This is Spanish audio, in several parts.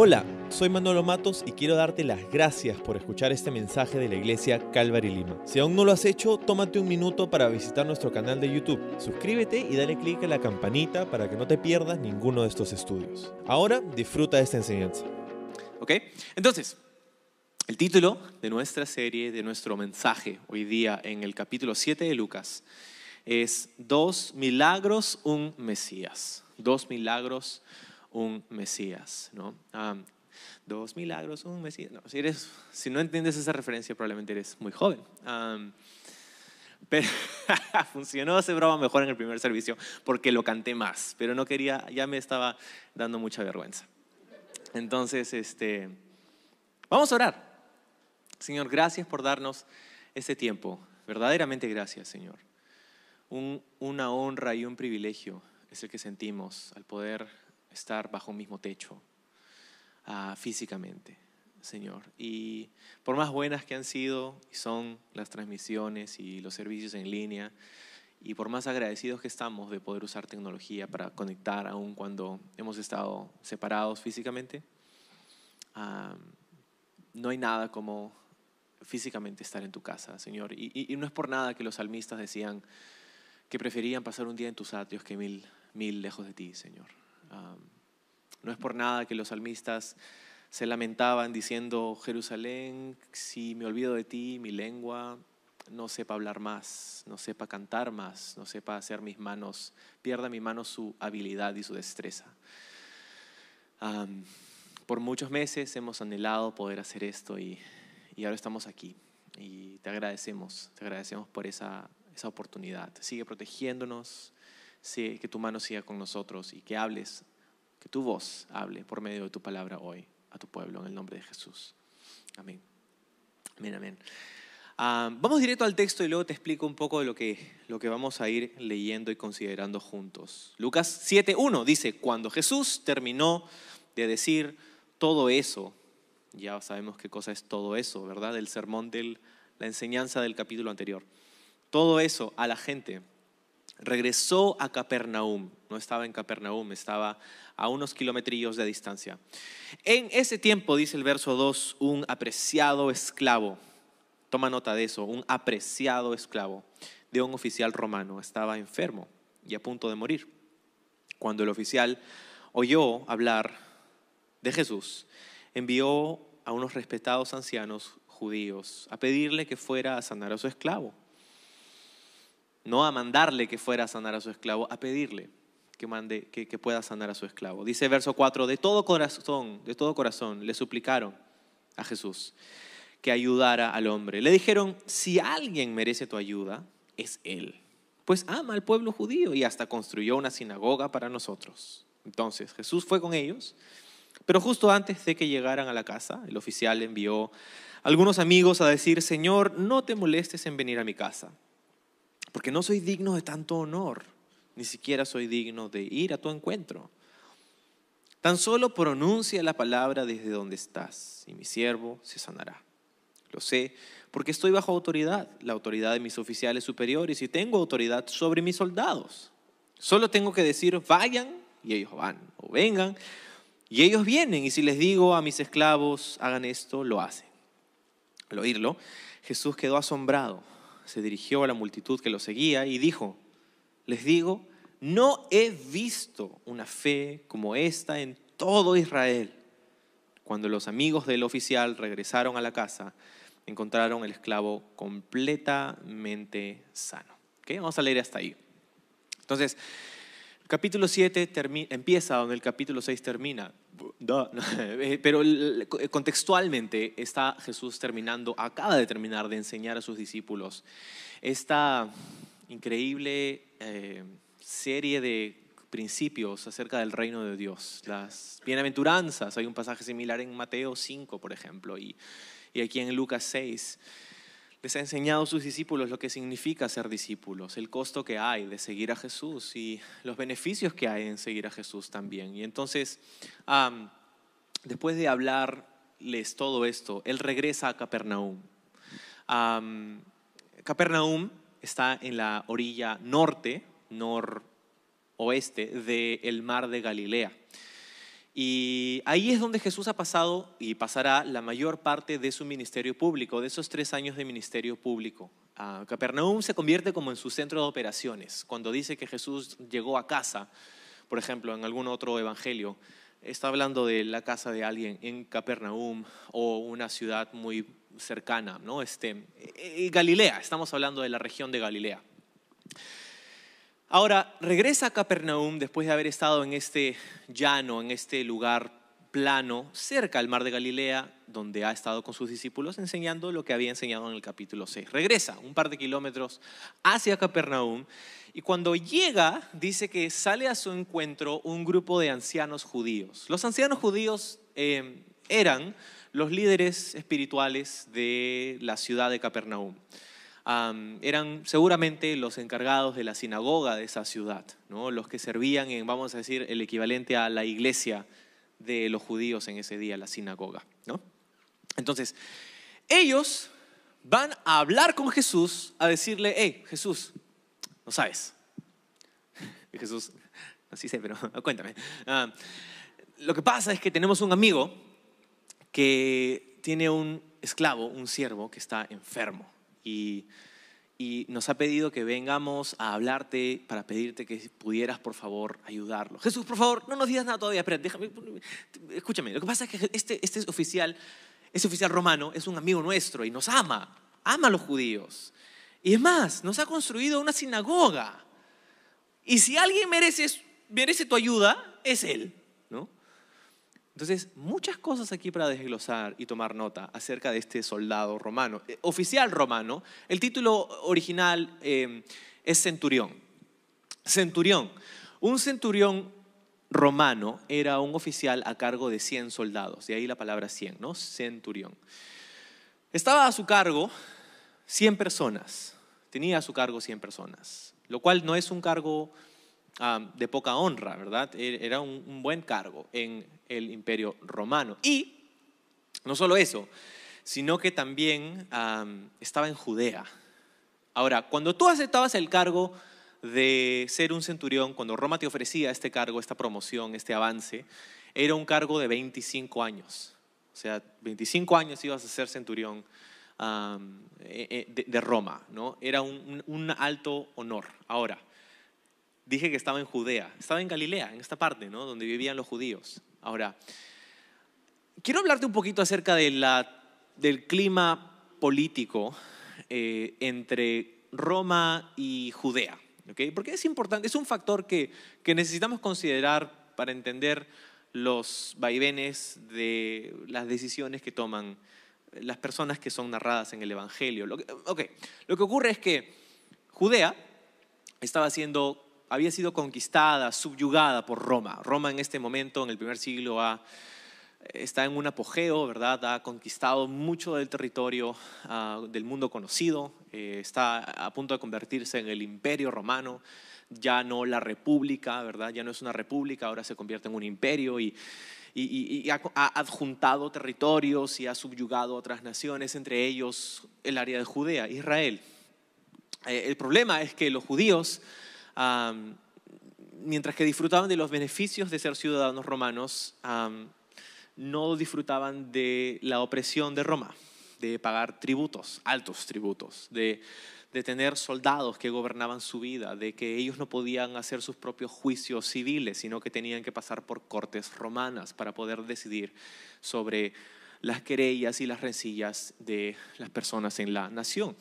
Hola, soy Manolo Matos y quiero darte las gracias por escuchar este mensaje de la iglesia Calvary Lima. Si aún no lo has hecho, tómate un minuto para visitar nuestro canal de YouTube. Suscríbete y dale clic a la campanita para que no te pierdas ninguno de estos estudios. Ahora disfruta de esta enseñanza. ¿Ok? Entonces, el título de nuestra serie, de nuestro mensaje hoy día en el capítulo 7 de Lucas es Dos milagros, un Mesías. Dos milagros, un Mesías, ¿no? Ah, dos milagros, un Mesías. No, si, eres, si no entiendes esa referencia, probablemente eres muy joven. Ah, pero funcionó ese broma mejor en el primer servicio porque lo canté más, pero no quería, ya me estaba dando mucha vergüenza. Entonces, este, vamos a orar. Señor, gracias por darnos este tiempo. Verdaderamente gracias, Señor. Un, una honra y un privilegio es el que sentimos al poder estar bajo un mismo techo ah, físicamente, Señor. Y por más buenas que han sido y son las transmisiones y los servicios en línea, y por más agradecidos que estamos de poder usar tecnología para conectar aún cuando hemos estado separados físicamente, ah, no hay nada como físicamente estar en tu casa, Señor. Y, no es por nada que los salmistas decían que preferían pasar un día en tus atrios que mil, mil lejos de ti, Señor. No es por nada que los salmistas se lamentaban diciendo, Jerusalén, si me olvido de ti, mi lengua no sepa hablar más, no sepa cantar más, no sepa hacer mis manos, pierda mi mano su habilidad y su destreza. Por muchos meses hemos anhelado poder hacer esto y, y, ahora estamos aquí. Y te agradecemos, te agradecemos por esa, esa oportunidad. Sigue protegiéndonos, que tu mano siga con nosotros y que hables, que tu voz hable por medio de tu palabra hoy a tu pueblo en el nombre de Jesús. Amén. Amén, amén. Ah, vamos directo al texto y luego te explico un poco de lo que, lo que vamos a ir leyendo y considerando juntos. Lucas 7.1 dice, cuando Jesús terminó de decir todo eso, ya sabemos qué cosa es todo eso, ¿verdad? El sermón de la enseñanza del capítulo anterior. Todo eso a la gente regresó a Capernaum. No estaba en Capernaum, estaba a unos kilometrillos de distancia. En ese tiempo, dice el verso 2, un apreciado esclavo, toma nota de eso, un apreciado esclavo de un oficial romano estaba enfermo y a punto de morir. Cuando el oficial oyó hablar de Jesús, envió a unos respetados ancianos judíos a pedirle que fuera a sanar a su esclavo no a mandarle que fuera a sanar a su esclavo, a pedirle que, mande, que, pueda sanar a su esclavo. Dice verso 4, de todo corazón, de todo corazón le suplicaron a Jesús que ayudara al hombre. Le dijeron, si alguien merece tu ayuda, es él. Pues ama al pueblo judío y hasta construyó una sinagoga para nosotros. Entonces Jesús fue con ellos, pero justo antes de que llegaran a la casa, el oficial envió algunos amigos a decir, Señor, no te molestes en venir a mi casa porque no soy digno de tanto honor, ni siquiera soy digno de ir a tu encuentro. Tan solo pronuncia la palabra desde donde estás y mi siervo se sanará. Lo sé porque estoy bajo autoridad, la autoridad de mis oficiales superiores y tengo autoridad sobre mis soldados. Solo tengo que decir, vayan y ellos van, o vengan y ellos vienen. Y si les digo a mis esclavos, hagan esto, lo hacen. Al oírlo, Jesús quedó asombrado se dirigió a la multitud que lo seguía y dijo, les digo, no he visto una fe como esta en todo Israel. Cuando los amigos del oficial regresaron a la casa, encontraron el esclavo completamente sano. Vamos a leer hasta ahí. Entonces, capítulo 7 empieza donde el capítulo 6 termina. Pero contextualmente está Jesús terminando, acaba de terminar de enseñar a sus discípulos esta increíble eh, serie de principios acerca del reino de Dios, las bienaventuranzas. Hay un pasaje similar en Mateo 5, por ejemplo, y, y aquí en Lucas 6 les ha enseñado a sus discípulos lo que significa ser discípulos, el costo que hay de seguir a Jesús y los beneficios que hay en seguir a Jesús también. Y entonces, después de hablarles todo esto, Él regresa a Capernaum. Capernaum está en la orilla norte, noroeste del mar de Galilea. Y ahí es donde Jesús ha pasado y pasará la mayor parte de su ministerio público, de esos tres años de ministerio público. Ah, Capernaum se convierte como en su centro de operaciones. Cuando dice que Jesús llegó a casa, por ejemplo, en algún otro evangelio, está hablando de la casa de alguien en Capernaum o una ciudad muy cercana, ¿no? Este, eh, eh, Galilea, estamos hablando de la región de Galilea. Ahora, regresa a Capernaum después de haber estado en este llano, en este lugar plano, cerca al mar de Galilea, donde ha estado con sus discípulos enseñando lo que había enseñado en el capítulo 6. Regresa un par de kilómetros hacia Capernaum y cuando llega, dice que sale a su encuentro un grupo de ancianos judíos. Los ancianos judíos eh, eran los líderes espirituales de la ciudad de Capernaum eran seguramente los encargados de la sinagoga de esa ciudad, ¿no? los que servían en, vamos a decir, el equivalente a la iglesia de los judíos en ese día, la sinagoga. Entonces, ellos van a hablar con Jesús, a decirle, hey, Jesús, no sabes. Y Jesús, no sí sé, pero cuéntame. Ah, lo que pasa es que tenemos un amigo que tiene un esclavo, un siervo, que está enfermo y, nos ha pedido que vengamos a hablarte para pedirte que pudieras, por favor, ayudarlo. Jesús, por favor, no nos digas nada todavía, espera, déjame, escúchame. Lo que pasa es que este, este oficial, este oficial romano es un amigo nuestro y nos ama, ama a los judíos. Y es más, nos ha construido una sinagoga. Y si alguien merece, merece tu ayuda, es él. Entonces, muchas cosas aquí para desglosar y tomar nota acerca de este soldado romano, eh, oficial romano. El título original eh, es centurión. Centurión. Un centurión romano era un oficial a cargo de 100 soldados, de ahí la palabra 100, ¿no? Centurión. Estaba a su cargo 100 personas, tenía a su cargo 100 personas, lo cual no es un cargo de poca honra, ¿verdad? E, era un, buen cargo en el imperio romano. Y no solo eso, sino que también estaba en Judea. Ahora, cuando tú aceptabas el cargo de ser un centurión, cuando Roma te ofrecía este cargo, esta promoción, este avance, era un cargo de 25 años. O sea, 25 años ibas a ser centurión e, e, de, Roma, ¿no? Era un, un alto honor. Ahora, dije que estaba en Judea, estaba en Galilea, en esta parte, ¿no? Donde vivían los judíos. Ahora, quiero hablarte un poquito acerca de la, del clima político eh, entre Roma y Judea, ¿ok? Porque es importante, es un factor que, que necesitamos considerar para entender los vaivenes de las decisiones que toman las personas que son narradas en el Evangelio. Lo que, lo que ocurre es que Judea estaba siendo había sido conquistada, subyugada por Roma. Roma en este momento, en el primer siglo, está en un apogeo, ¿verdad? Ha conquistado mucho del territorio ah, del mundo conocido, eh, está a punto de convertirse en el imperio romano, ya no la república, ¿verdad? Ya no es una república, ahora se convierte en un imperio y, ha, adjuntado territorios y ha subyugado otras naciones, entre ellos el área de Judea, Israel. Eh, el problema es que los judíos mientras que disfrutaban de los beneficios de ser ciudadanos romanos, no disfrutaban de la opresión de Roma, de pagar tributos, altos tributos, de, de tener soldados que gobernaban su vida, de que ellos no podían hacer sus propios juicios civiles, sino que tenían que pasar por cortes romanas para poder decidir sobre las querellas y las rencillas de las personas en la nación.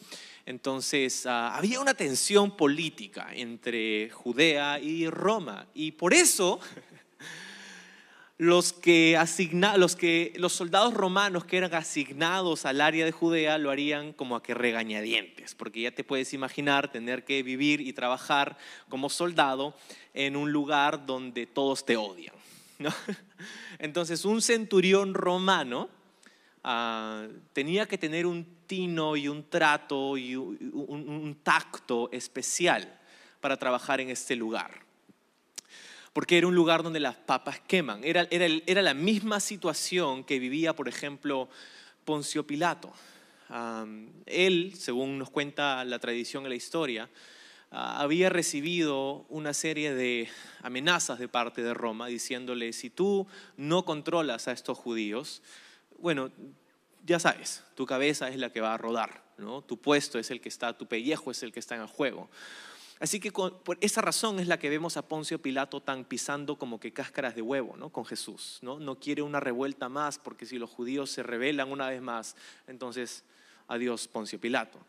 Entonces, ah, había una tensión política entre Judea y Roma. Y por eso, los, que los, que, los soldados romanos que eran asignados al área de Judea lo harían como a que regañadientes, porque ya te puedes imaginar tener que vivir y trabajar como soldado en un lugar donde todos te odian. Entonces, un centurión romano Ah, tenía que tener un tino y un trato y un, tacto especial para trabajar en este lugar. Porque era un lugar donde las papas queman. Era, era, era la misma situación que vivía, por ejemplo, Poncio Pilato. él, según nos cuenta la tradición y la historia, ah, había recibido una serie de amenazas de parte de Roma diciéndole, si tú no controlas a estos judíos, bueno, ya sabes, tu cabeza es la que va a rodar, ¿no? tu puesto es el que está, tu pellejo es el que está en el juego. Así que por esa razón es la que vemos a Poncio Pilato tan pisando como que cáscaras de huevo ¿no? con Jesús. ¿no? no quiere una revuelta más porque si los judíos se rebelan una vez más, entonces adiós Poncio Pilato.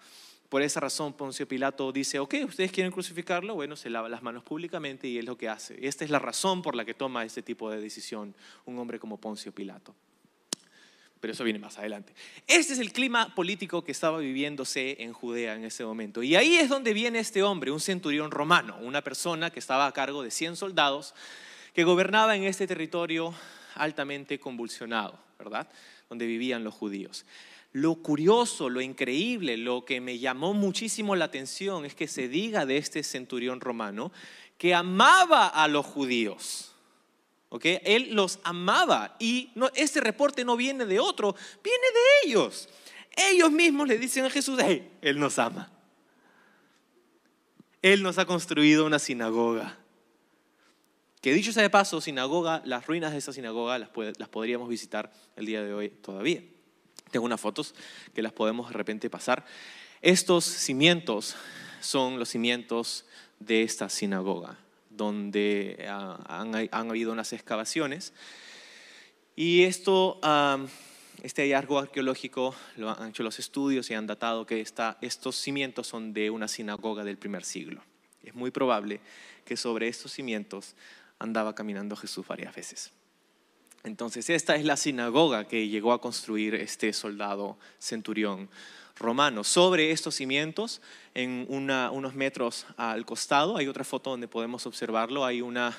Por esa razón Poncio Pilato dice, ok, ustedes quieren crucificarlo, bueno, se lava las manos públicamente y es lo que hace. Esta es la razón por la que toma este tipo de decisión un hombre como Poncio Pilato pero eso viene más adelante. Este es el clima político que estaba viviéndose en Judea en ese momento. Y ahí es donde viene este hombre, un centurión romano, una persona que estaba a cargo de 100 soldados, que gobernaba en este territorio altamente convulsionado, ¿verdad? Donde vivían los judíos. Lo curioso, lo increíble, lo que me llamó muchísimo la atención es que se diga de este centurión romano que amaba a los judíos. Él los amaba y no, este reporte no viene de otro, viene de ellos. Ellos mismos le dicen a Jesús, Él nos ama. Él nos ha construido una sinagoga. Que dicho sea de paso, sinagoga, las ruinas de esa sinagoga las, las podríamos visitar el día de hoy todavía. Tengo unas fotos que las podemos de repente pasar. Estos cimientos son los cimientos de esta sinagoga donde ah, han, habido unas excavaciones. Y esto, este hallazgo arqueológico lo han hecho los estudios y han datado que estos cimientos son de una sinagoga del primer siglo. Es muy probable que sobre estos cimientos andaba caminando Jesús varias veces. Entonces, esta es la sinagoga que llegó a construir este soldado centurión romano. Sobre estos cimientos, en unos metros al costado, hay otra foto donde podemos observarlo, hay una...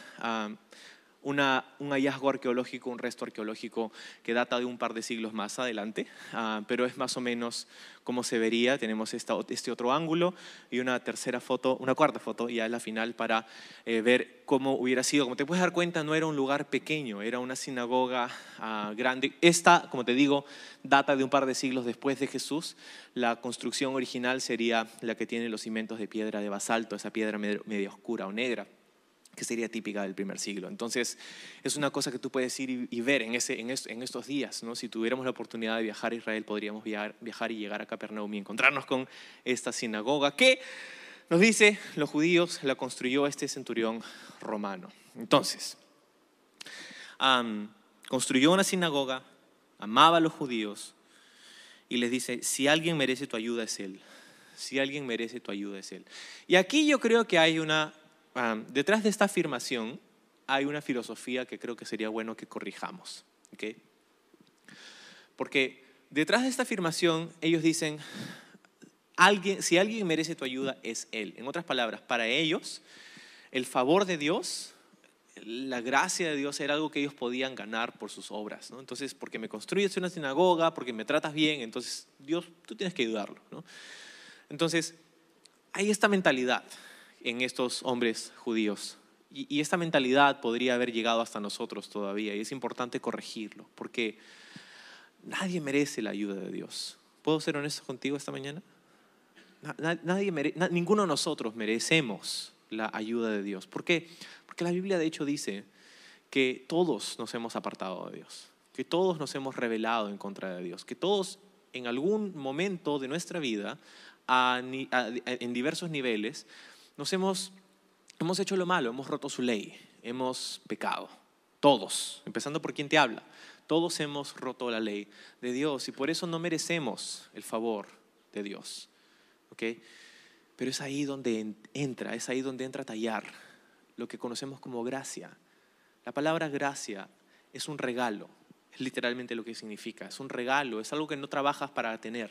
Un hallazgo arqueológico, un resto arqueológico que data de un par de siglos más adelante, ah, pero es más o menos como se vería. Tenemos este otro ángulo y una tercera foto, una cuarta foto, ya es la final, para eh, ver cómo hubiera sido. Como te puedes dar cuenta, no era un lugar pequeño, era una sinagoga ah, grande. Esta, como te digo, data de un par de siglos después de Jesús. La construcción original sería la que tiene los cimientos de piedra de basalto, esa piedra medio oscura o negra que sería típica del primer siglo. Entonces, es una cosa que tú puedes ir y, ver en, ese, en, estos días. ¿no? Si tuviéramos la oportunidad de viajar a Israel, podríamos viajar, viajar y llegar a Capernaum y encontrarnos con esta sinagoga que, nos dice, los judíos la construyó este centurión romano. Entonces, construyó una sinagoga, amaba a los judíos y les dice, si alguien merece tu ayuda es él. Si alguien merece tu ayuda es él. Y aquí yo creo que hay una detrás de esta afirmación hay una filosofía que creo que sería bueno que corrijamos. Porque detrás de esta afirmación ellos dicen, alguien, si alguien merece tu ayuda es Él. En otras palabras, para ellos el favor de Dios, la gracia de Dios era algo que ellos podían ganar por sus obras. Entonces, porque me construyes una sinagoga, porque me tratas bien, entonces Dios, tú tienes que ayudarlo. Entonces, hay esta mentalidad en estos hombres judíos. Y, esta mentalidad podría haber llegado hasta nosotros todavía y es importante corregirlo porque nadie merece la ayuda de Dios. ¿Puedo ser honesto contigo esta mañana? Nadie ninguno de nosotros merecemos la ayuda de Dios. ¿Por qué? Porque la Biblia de hecho dice que todos nos hemos apartado de Dios, que todos nos hemos rebelado en contra de Dios, que todos en algún momento de nuestra vida, en diversos niveles, nos hemos, hemos hecho lo malo, hemos roto su ley, hemos pecado. Todos, empezando por quien te habla. Todos hemos roto la ley de Dios y por eso no merecemos el favor de Dios. ¿ok? Pero es ahí donde entra, es ahí donde entra tallar lo que conocemos como gracia. La palabra gracia es un regalo, es literalmente lo que significa. Es un regalo, es algo que no trabajas para tener.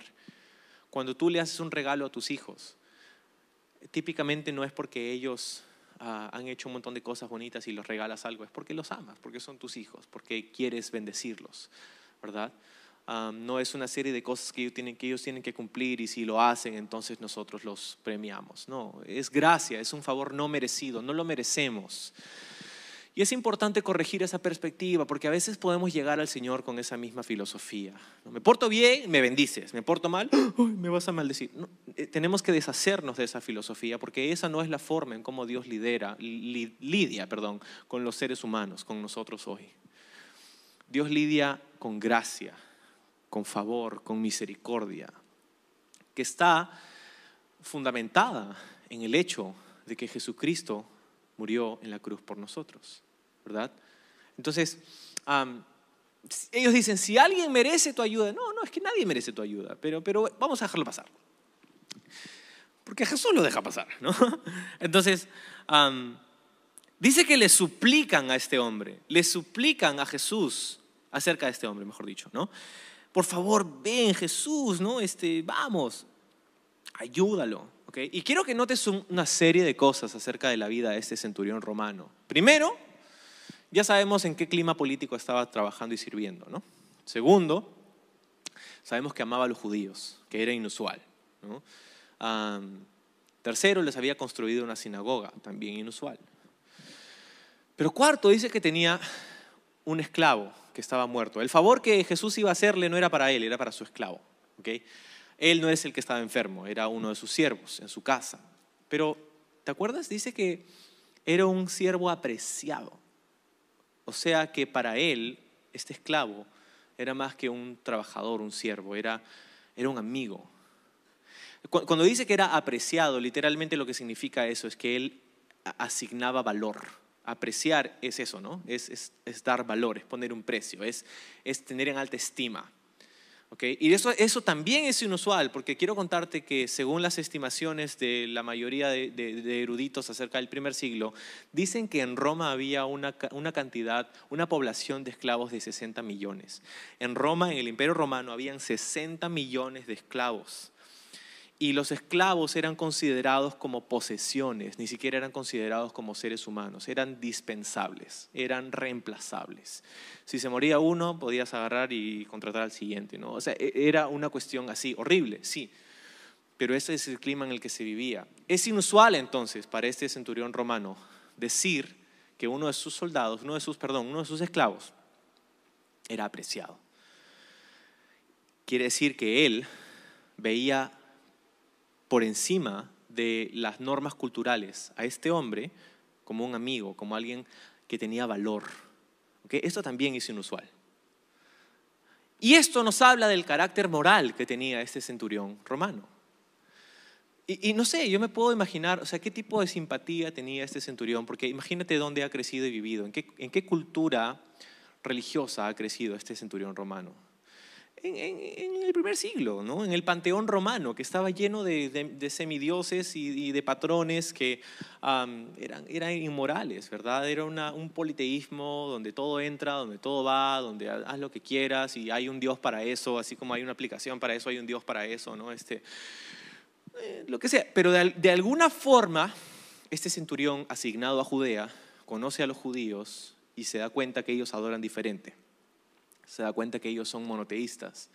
Cuando tú le haces un regalo a tus hijos, típicamente no es porque ellos ah, han hecho un montón de cosas bonitas y los regalas algo, es porque los amas, porque son tus hijos, porque quieres bendecirlos, ¿verdad? No es una serie de cosas que ellos, tienen, que ellos tienen que cumplir y si lo hacen, entonces nosotros los premiamos. No, es gracia, es un favor no merecido, no lo merecemos. Y es importante corregir esa perspectiva porque a veces podemos llegar al Señor con esa misma filosofía. Me porto bien, me bendices. Me porto mal, me vas a maldecir. Eh, tenemos que deshacernos de esa filosofía porque esa no es la forma en cómo Dios lidera, lidia perdón, con los seres humanos, con nosotros hoy. Dios lidia con gracia, con favor, con misericordia, que está fundamentada en el hecho de que Jesucristo murió en la cruz por nosotros. Entonces, ellos dicen, si alguien merece tu ayuda, no, no, es que nadie merece tu ayuda, pero, pero vamos a dejarlo pasar. Porque Jesús lo deja pasar, ¿no? Entonces, dice que le suplican a este hombre, le suplican a Jesús acerca de este hombre, mejor dicho, ¿no? Por favor, ven Jesús, ¿no? Este, vamos, ayúdalo, ¿ok? Y quiero que notes una serie de cosas acerca de la vida de este centurión romano. Primero, ya sabemos en qué clima político estaba trabajando y sirviendo. ¿no? Segundo, sabemos que amaba a los judíos, que era inusual. tercero, les había construido una sinagoga, también inusual. Pero cuarto, dice que tenía un esclavo que estaba muerto. El favor que Jesús iba a hacerle no era para él, era para su esclavo. Él no es el que estaba enfermo, era uno de sus siervos en su casa. Pero, ¿te acuerdas? Dice que era un siervo apreciado. O sea que para él, este esclavo, era más que un trabajador, un siervo, era, era un amigo. Cuando dice que era apreciado, literalmente lo que significa eso es que él asignaba valor. Apreciar es eso, ¿no? Es, es, es dar valor, es poner un precio, es, es tener en alta estima. Y eso, eso también es inusual, porque quiero contarte que según las estimaciones de la mayoría de, eruditos acerca del primer siglo, dicen que en Roma había una, una, cantidad, una población de esclavos de 60 millones. En Roma, en el Imperio Romano, habían 60 millones de esclavos y los esclavos eran considerados como posesiones, ni siquiera eran considerados como seres humanos, eran dispensables, eran reemplazables. Si se moría uno, podías agarrar y contratar al siguiente, ¿no? O sea, e, era una cuestión así, horrible, sí, pero ese es el clima en el que se vivía. Es inusual entonces para este centurión romano decir que uno de sus soldados, uno de sus, perdón, uno de sus esclavos era apreciado. Quiere decir que él veía por encima de las normas culturales a este hombre como un amigo, como alguien que tenía valor. Esto también es inusual. Y esto nos habla del carácter moral que tenía este centurión romano. Y, no sé, yo me puedo imaginar, o sea, qué tipo de simpatía tenía este centurión, porque imagínate dónde ha crecido y vivido, en qué cultura religiosa ha crecido este centurión romano en, el primer siglo, ¿no? en el panteón romano, que estaba lleno de, semidioses y, de patrones que eran, eran, inmorales, ¿verdad? Era un politeísmo donde todo entra, donde todo va, donde haz lo que quieras y hay un Dios para eso, así como hay una aplicación para eso, hay un Dios para eso, ¿no? Este, eh, lo que sea. Pero de, de alguna forma, este centurión asignado a Judea conoce a los judíos y se da cuenta que ellos adoran diferente se da cuenta que ellos son monoteístas,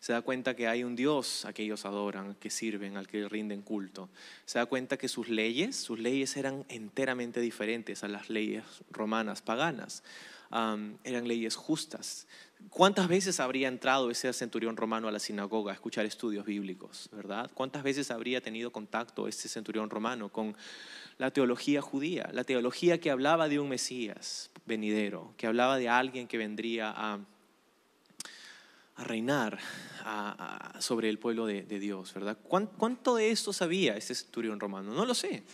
se da cuenta que hay un Dios a que ellos adoran, que sirven, al que rinden culto, se da cuenta que sus leyes, sus leyes eran enteramente diferentes a las leyes romanas paganas, eran leyes justas. ¿Cuántas veces habría entrado ese centurión romano a la sinagoga a escuchar estudios bíblicos, verdad? ¿Cuántas veces habría tenido contacto ese centurión romano con la teología judía, la teología que hablaba de un Mesías venidero, que hablaba de alguien que vendría a a reinar sobre el pueblo de, Dios, ¿verdad? ¿Cuánto de esto sabía ese centurión romano? No lo sé.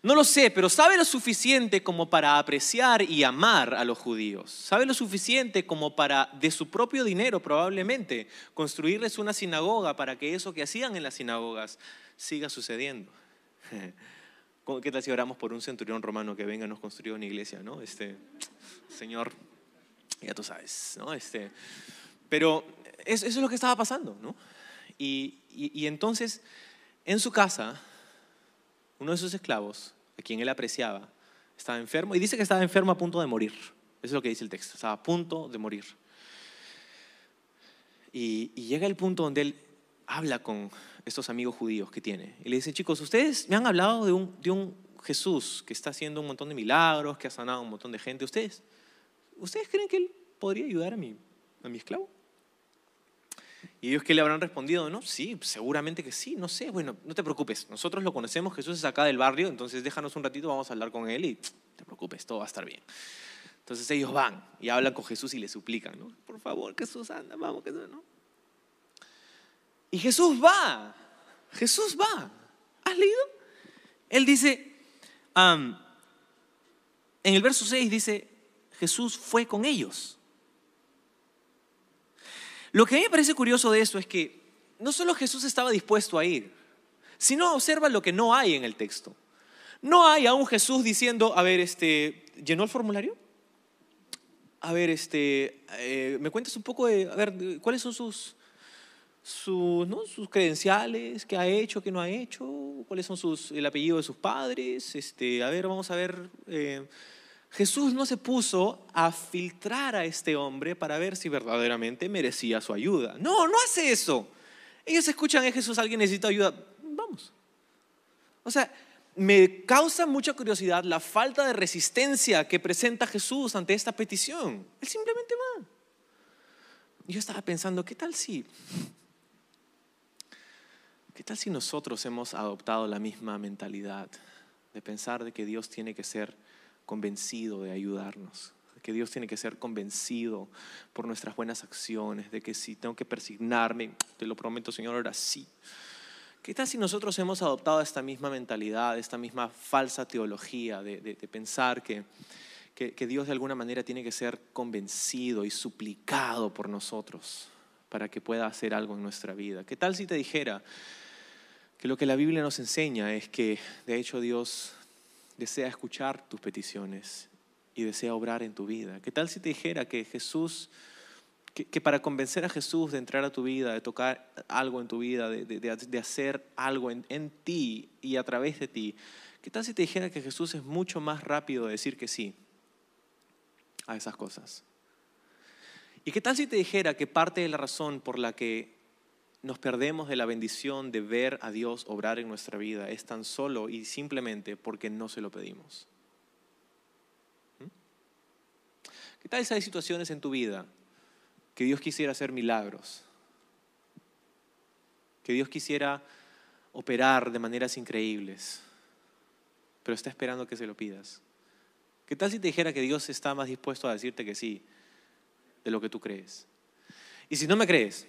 No lo sé, pero sabe lo suficiente como para apreciar y amar a los judíos. Sabe lo suficiente como para, de su propio dinero probablemente, construirles una sinagoga para que eso que hacían en las sinagogas siga sucediendo. ¿Qué tal si oramos por un centurión romano que venga y nos construya una iglesia? ¿no? Este, Señor, ya tú sabes, ¿no? Este, pero eso, es lo que estaba pasando, ¿no? Y, entonces, en su casa, uno de sus esclavos, a quien él apreciaba, estaba enfermo y dice que estaba enfermo a punto de morir. Eso es lo que dice el texto, estaba a punto de morir. Y, llega el punto donde él habla con estos amigos judíos que tiene. Y le dice, chicos, ustedes me han hablado de un, de un Jesús, que está haciendo un montón de milagros, que ha sanado a un montón de gente, ¿ustedes, ¿ustedes creen que Él podría ayudar a mi, a mi esclavo? Y ellos que le habrán respondido, no, sí, seguramente que sí, no sé, bueno, no te preocupes, nosotros lo conocemos, Jesús es acá del barrio, entonces déjanos un ratito, vamos a hablar con Él y te preocupes, todo va a estar bien. Entonces ellos van y hablan con Jesús y le suplican, ¿no? Por favor, Jesús, anda, vamos, Jesús. Y Jesús va, Jesús va. ¿Has leído? Él dice, en el verso 6 dice, Jesús fue con ellos. Lo que a mí me parece curioso de esto es que no solo Jesús estaba dispuesto a ir, sino observa lo que no hay en el texto. No hay a un Jesús diciendo, a ver, este, ¿llenó el formulario? A ver, este, eh, ¿me cuentas un poco de, a ver, cuáles son sus, sus, sus credenciales, qué ha hecho, qué no ha hecho, cuáles son sus, el apellido de sus padres? Este, a ver, vamos a ver. Eh, Jesús no se puso a filtrar a este hombre para ver si verdaderamente merecía su ayuda. No, no hace eso. Ellos escuchan a Jesús, alguien necesita ayuda, vamos. O sea, me causa mucha curiosidad la falta de resistencia que presenta Jesús ante esta petición. Él simplemente va. Yo estaba pensando, ¿qué tal si ¿Qué tal si nosotros hemos adoptado la misma mentalidad de pensar de que Dios tiene que ser convencido de ayudarnos, que Dios tiene que ser convencido por nuestras buenas acciones, de que si tengo que persignarme, te lo prometo Señor, ahora sí. ¿Qué tal si nosotros hemos adoptado esta misma mentalidad, esta misma falsa teología de, pensar que, que Dios de alguna manera tiene que ser convencido y suplicado por nosotros para que pueda hacer algo en nuestra vida? ¿Qué tal si te dijera que lo que la Biblia nos enseña es que de hecho Dios desea escuchar tus peticiones y desea obrar en tu vida. ¿Qué tal si te dijera que Jesús, que, para convencer a Jesús de entrar a tu vida, de tocar algo en tu vida, de, hacer algo en, en, ti y a través de ti, qué tal si te dijera que Jesús es mucho más rápido de decir que sí a esas cosas? ¿Y qué tal si te dijera que parte de la razón por la que nos perdemos de la bendición de ver a Dios obrar en nuestra vida es tan solo y simplemente porque no se lo pedimos. ¿Mm? ¿Qué tal si hay situaciones en tu vida que Dios quisiera hacer milagros? Que Dios quisiera operar de maneras increíbles, pero está esperando que se lo pidas. ¿Qué tal si te dijera que Dios está más dispuesto a decirte que sí de lo que tú crees? Y si no me crees,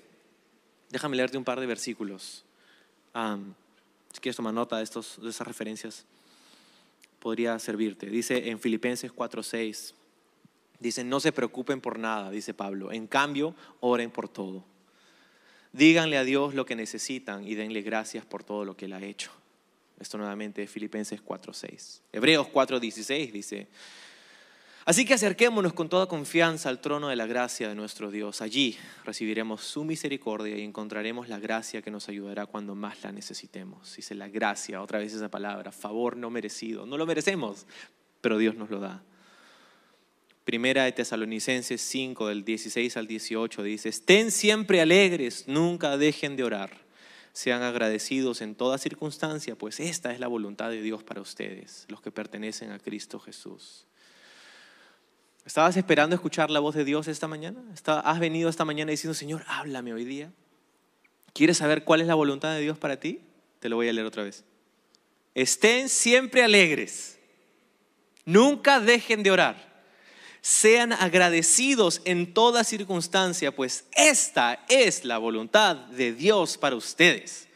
Déjame leerte un par de versículos. si quieres tomar nota de, estos, de esas referencias, podría servirte. Dice en Filipenses 4:6, dice, no se preocupen por nada, dice Pablo. En cambio, oren por todo. Díganle a Dios lo que necesitan y denle gracias por todo lo que Él ha hecho. Esto nuevamente es Filipenses 4:6. Hebreos 4:16 dice, Así que acerquémonos con toda confianza al trono de la gracia de nuestro Dios. Allí recibiremos su misericordia y encontraremos la gracia que nos ayudará cuando más la necesitemos. Dice la gracia, otra vez esa palabra, favor no merecido. No lo merecemos, pero Dios nos lo da. Primera de Tesalonicenses 5, del 16 al 18, dice, estén siempre alegres, nunca dejen de orar. Sean agradecidos en toda circunstancia, pues esta es la voluntad de Dios para ustedes, los que pertenecen a Cristo Jesús. ¿Estabas esperando escuchar la voz de Dios esta mañana? ¿Has venido esta mañana diciendo, Señor, háblame hoy día? ¿Quieres saber cuál es la voluntad de Dios para ti? Te lo voy a leer otra vez. Estén siempre alegres. Nunca dejen de orar. Sean agradecidos en toda circunstancia, pues esta es la voluntad de Dios para ustedes.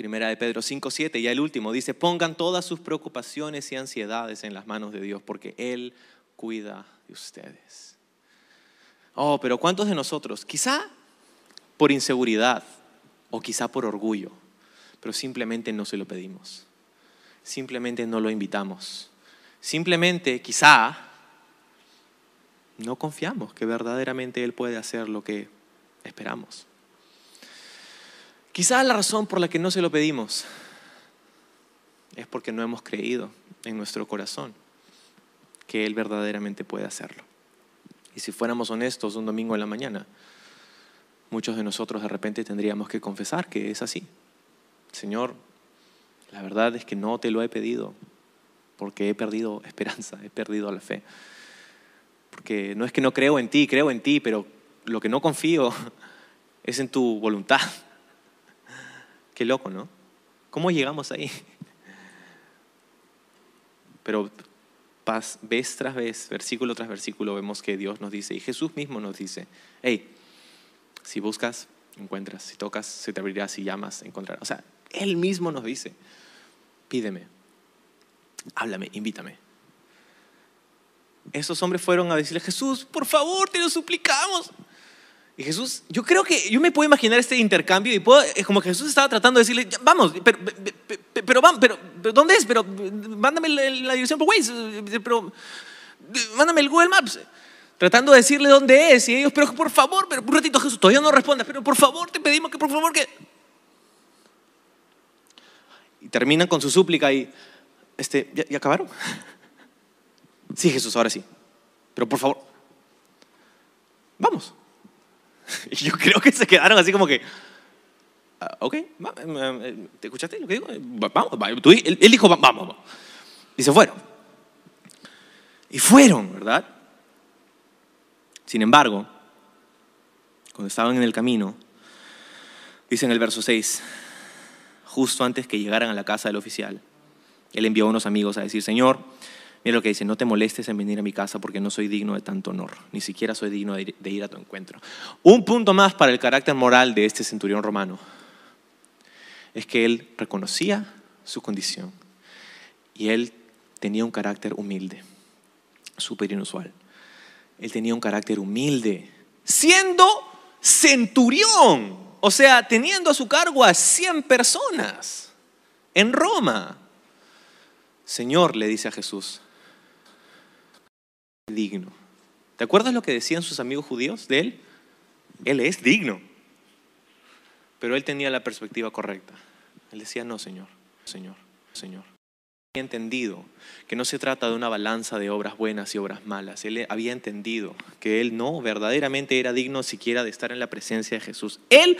Primera de Pedro 5, 7, ya el último, dice, pongan todas sus preocupaciones y ansiedades en las manos de Dios, porque Él cuida de ustedes. Oh, pero ¿cuántos de nosotros, quizá por inseguridad o quizá por orgullo, pero simplemente no se lo pedimos? Simplemente no lo invitamos. Simplemente, quizá, no confiamos que verdaderamente Él puede hacer lo que esperamos. Quizás la razón por la que no se lo pedimos es porque no hemos creído en nuestro corazón que Él verdaderamente puede hacerlo. Y si fuéramos honestos un domingo en la mañana, muchos de nosotros de repente tendríamos que confesar que es así. Señor, la verdad es que no te lo he pedido porque he perdido esperanza, he perdido la fe. Porque no es que no creo en ti, creo en ti, pero lo que no confío es en tu voluntad. Qué loco, ¿no? ¿Cómo llegamos ahí? Pero vez tras vez, versículo tras versículo, vemos que Dios nos dice, y Jesús mismo nos dice, hey, si buscas, encuentras, si tocas, se te abrirá, si llamas, encontrarás. O sea, Él mismo nos dice, pídeme, háblame, invítame. Esos hombres fueron a decirle, Jesús, por favor, te lo suplicamos. Y Jesús, yo creo que yo me puedo imaginar este intercambio y puedo, como que Jesús estaba tratando de decirle, vamos, pero, pero, pero, ¿dónde es? Pero mándame la, dirección por Waze, pero mándame el Google Maps. Tratando de decirle dónde es y ellos, pero por favor, pero un ratito Jesús, todavía no responda, pero por favor te pedimos que por favor que... Y terminan con su súplica y, este, ¿ya, acabaron? Sí, Jesús, ahora sí. Pero por favor, vamos. Y yo creo que se quedaron así como que, ah, ok, eh, eh, ¿te escuchaste lo que digo? Vamos, él, dijo, vamos, vamos. Y se fueron. Y fueron, ¿verdad? Sin embargo, cuando estaban en el camino, dice en el verso 6, justo antes que llegaran a la casa del oficial, él envió a unos amigos a decir, Señor, mira lo que dice, no te molestes en venir a mi casa porque no soy digno de tanto honor, ni siquiera soy digno de ir a tu encuentro. Un punto más para el carácter moral de este centurión romano es que él reconocía su condición y él tenía un carácter humilde, súper inusual. Él tenía un carácter humilde, siendo centurión, o sea, teniendo a su cargo a 100 personas en Roma. Señor, le dice a Jesús, digno. ¿Te acuerdas lo que decían sus amigos judíos de él? Él es digno. Pero él tenía la perspectiva correcta. Él decía, no, Señor, Señor, Señor. Había entendido que no se trata de una balanza de obras buenas y obras malas. Él había entendido que él no verdaderamente era digno siquiera de estar en la presencia de Jesús. Él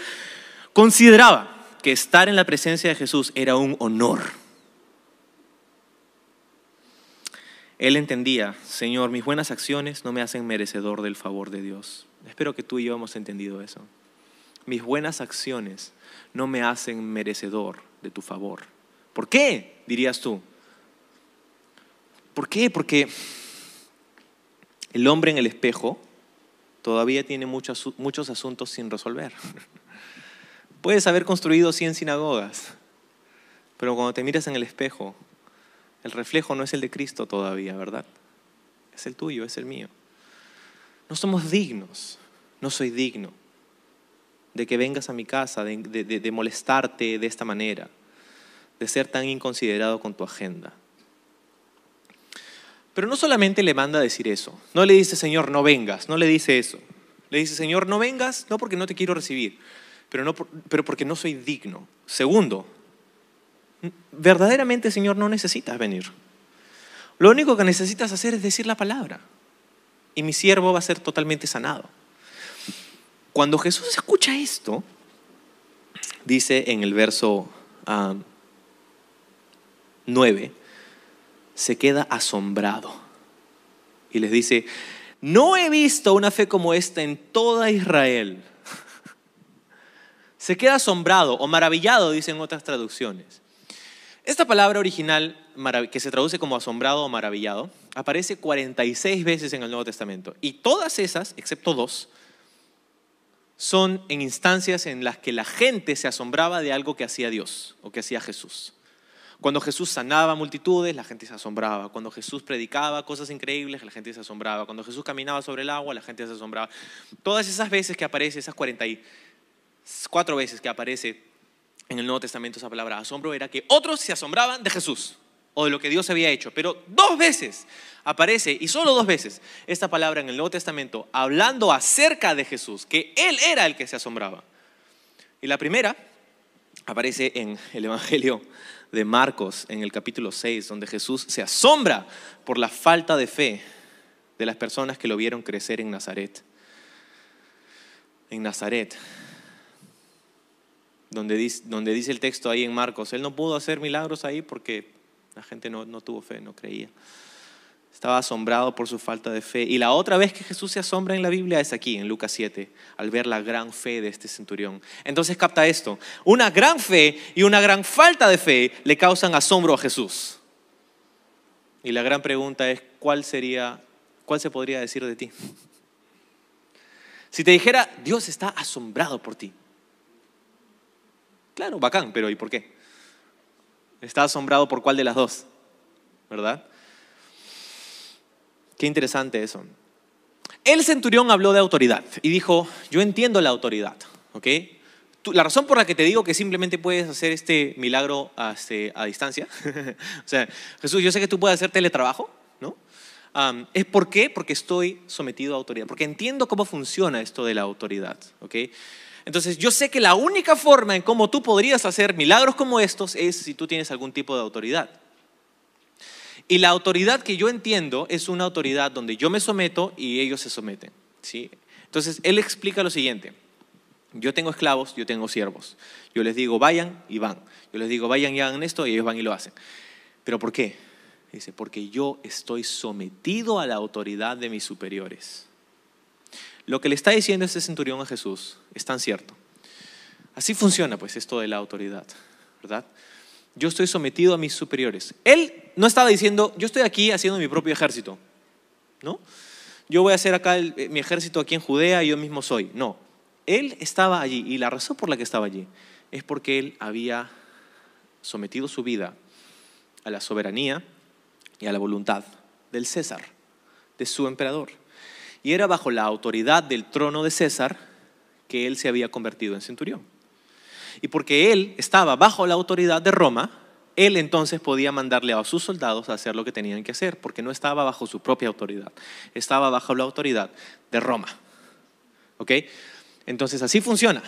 consideraba que estar en la presencia de Jesús era un honor. Él entendía, Señor, mis buenas acciones no me hacen merecedor del favor de Dios. Espero que tú y yo hemos entendido eso. Mis buenas acciones no me hacen merecedor de tu favor. ¿Por qué? Dirías tú. ¿Por qué? Porque el hombre en el espejo todavía tiene muchos, muchos asuntos sin resolver. Puedes haber construido 100 sinagogas, pero cuando te miras en el espejo el reflejo no es el de Cristo todavía, ¿verdad? Es el tuyo, es el mío. No somos dignos, no soy digno de que vengas a mi casa, de, molestarte de esta manera, de ser tan inconsiderado con tu agenda. Pero no solamente le manda a decir eso, no le dice, Señor, no vengas, no le dice eso. Le dice, Señor, no vengas, no porque no te quiero recibir, pero, no pero porque no soy digno. Segundo, verdaderamente, Señor, no necesitas venir. Lo único que necesitas hacer es decir la palabra. Y mi siervo va a ser totalmente sanado. Cuando Jesús escucha esto, dice en el verso 9, se queda asombrado. Y les dice, no he visto una fe como esta en toda Israel. Se queda asombrado o maravillado, dicen otras traducciones. Esta palabra original, que se traduce como asombrado o maravillado, aparece 46 veces en el Nuevo Testamento. Y todas esas, excepto dos, son en instancias en las que la gente se asombraba de algo que hacía Dios o que hacía Jesús. Cuando Jesús sanaba multitudes, la gente se asombraba. Cuando Jesús predicaba cosas increíbles, la gente se asombraba. Cuando Jesús caminaba sobre el agua, la gente se asombraba. Todas esas veces que aparece, esas 44 veces que aparece en el Nuevo Testamento esa palabra asombro era que otros se asombraban de Jesús o de lo que Dios había hecho. Pero dos veces aparece, y solo dos veces, esta palabra en el Nuevo Testamento hablando acerca de Jesús, que Él era el que se asombraba. Y la primera aparece en el Evangelio de Marcos, en el capítulo 6, donde Jesús se asombra por la falta de fe de las personas que lo vieron crecer en Nazaret. En Nazaret, donde dice, donde dice el texto ahí en Marcos, él no pudo hacer milagros ahí porque la gente no, no tuvo fe, no creía. Estaba asombrado por su falta de fe. Y la otra vez que Jesús se asombra en la Biblia es aquí, en Lucas 7, al ver la gran fe de este centurión. Entonces capta esto. Una gran fe y una gran falta de fe le causan asombro a Jesús. Y la gran pregunta es, ¿cuál sería, cuál se podría decir de ti? Si te dijera, Dios está asombrado por ti. Claro, bacán, pero ¿y por qué? ¿Está asombrado por cuál de las dos? ¿Verdad? Qué interesante eso. El centurión habló de autoridad y dijo, yo entiendo la autoridad, ¿ok? La razón por la que te digo que simplemente puedes hacer este milagro a, este, a distancia, o sea, Jesús, yo sé que tú puedes hacer teletrabajo, ¿no? es por qué, porque estoy sometido a autoridad, porque entiendo cómo funciona esto de la autoridad, ¿ok? Entonces, yo sé que la única forma en cómo tú podrías hacer milagros como estos es si tú tienes algún tipo de autoridad. Y la autoridad que yo entiendo es una autoridad donde yo me someto y ellos se someten. ¿sí? Entonces, él explica lo siguiente. Yo tengo esclavos, yo tengo siervos. Yo les digo, vayan y van. Yo les digo, vayan y hagan esto y ellos van y lo hacen. ¿Pero por qué? Dice, porque yo estoy sometido a la autoridad de mis superiores. Lo que le está diciendo este centurión a Jesús es tan cierto. Así funciona pues esto de la autoridad, ¿verdad? yo estoy sometido a mis superiores. Él no estaba diciendo, yo estoy aquí haciendo mi propio ejército, ¿no? Yo voy a hacer acá eh, mi ejército aquí en Judea y yo mismo soy. No, él estaba allí y la razón por la que estaba allí es porque él había sometido su vida a la soberanía y a la voluntad del César, de su emperador. Y era bajo la autoridad del trono de César que él se había convertido en centurión. Y porque él estaba bajo la autoridad de Roma, él entonces podía mandarle a sus soldados a hacer lo que tenían que hacer, porque no estaba bajo su propia autoridad, estaba bajo la autoridad de Roma. ¿Ok? Entonces así funciona.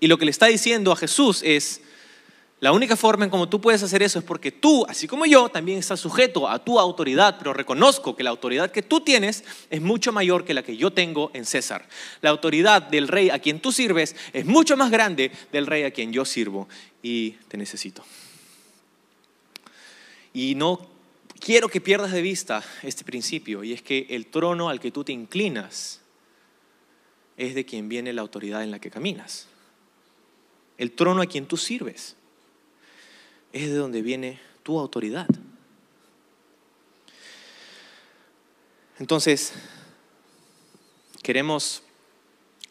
Y lo que le está diciendo a Jesús es, la única forma en cómo tú puedes hacer eso es porque tú, así como yo, también estás sujeto a tu autoridad, pero reconozco que la autoridad que tú tienes es mucho mayor que la que yo tengo en César. La autoridad del rey a quien tú sirves es mucho más grande del rey a quien yo sirvo y te necesito. Y no quiero que pierdas de vista este principio, y es que el trono al que tú te inclinas es de quien viene la autoridad en la que caminas. El trono a quien tú sirves es de donde viene tu autoridad. Entonces, queremos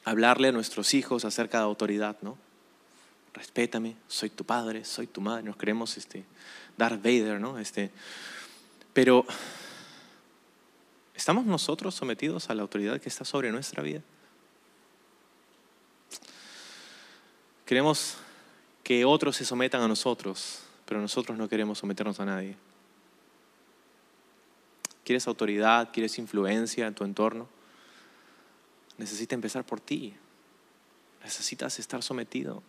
hablarle a nuestros hijos acerca de autoridad, ¿no? Respétame, soy tu padre, soy tu madre, nos queremos este, Darth Vader, ¿no? Este, pero, ¿estamos nosotros sometidos a la autoridad que está sobre nuestra vida? Queremos que otros se sometan a nosotros, pero nosotros no queremos someternos a nadie. ¿Quieres autoridad? ¿Quieres influencia en tu entorno? Necesita empezar por ti. Necesitas estar sometido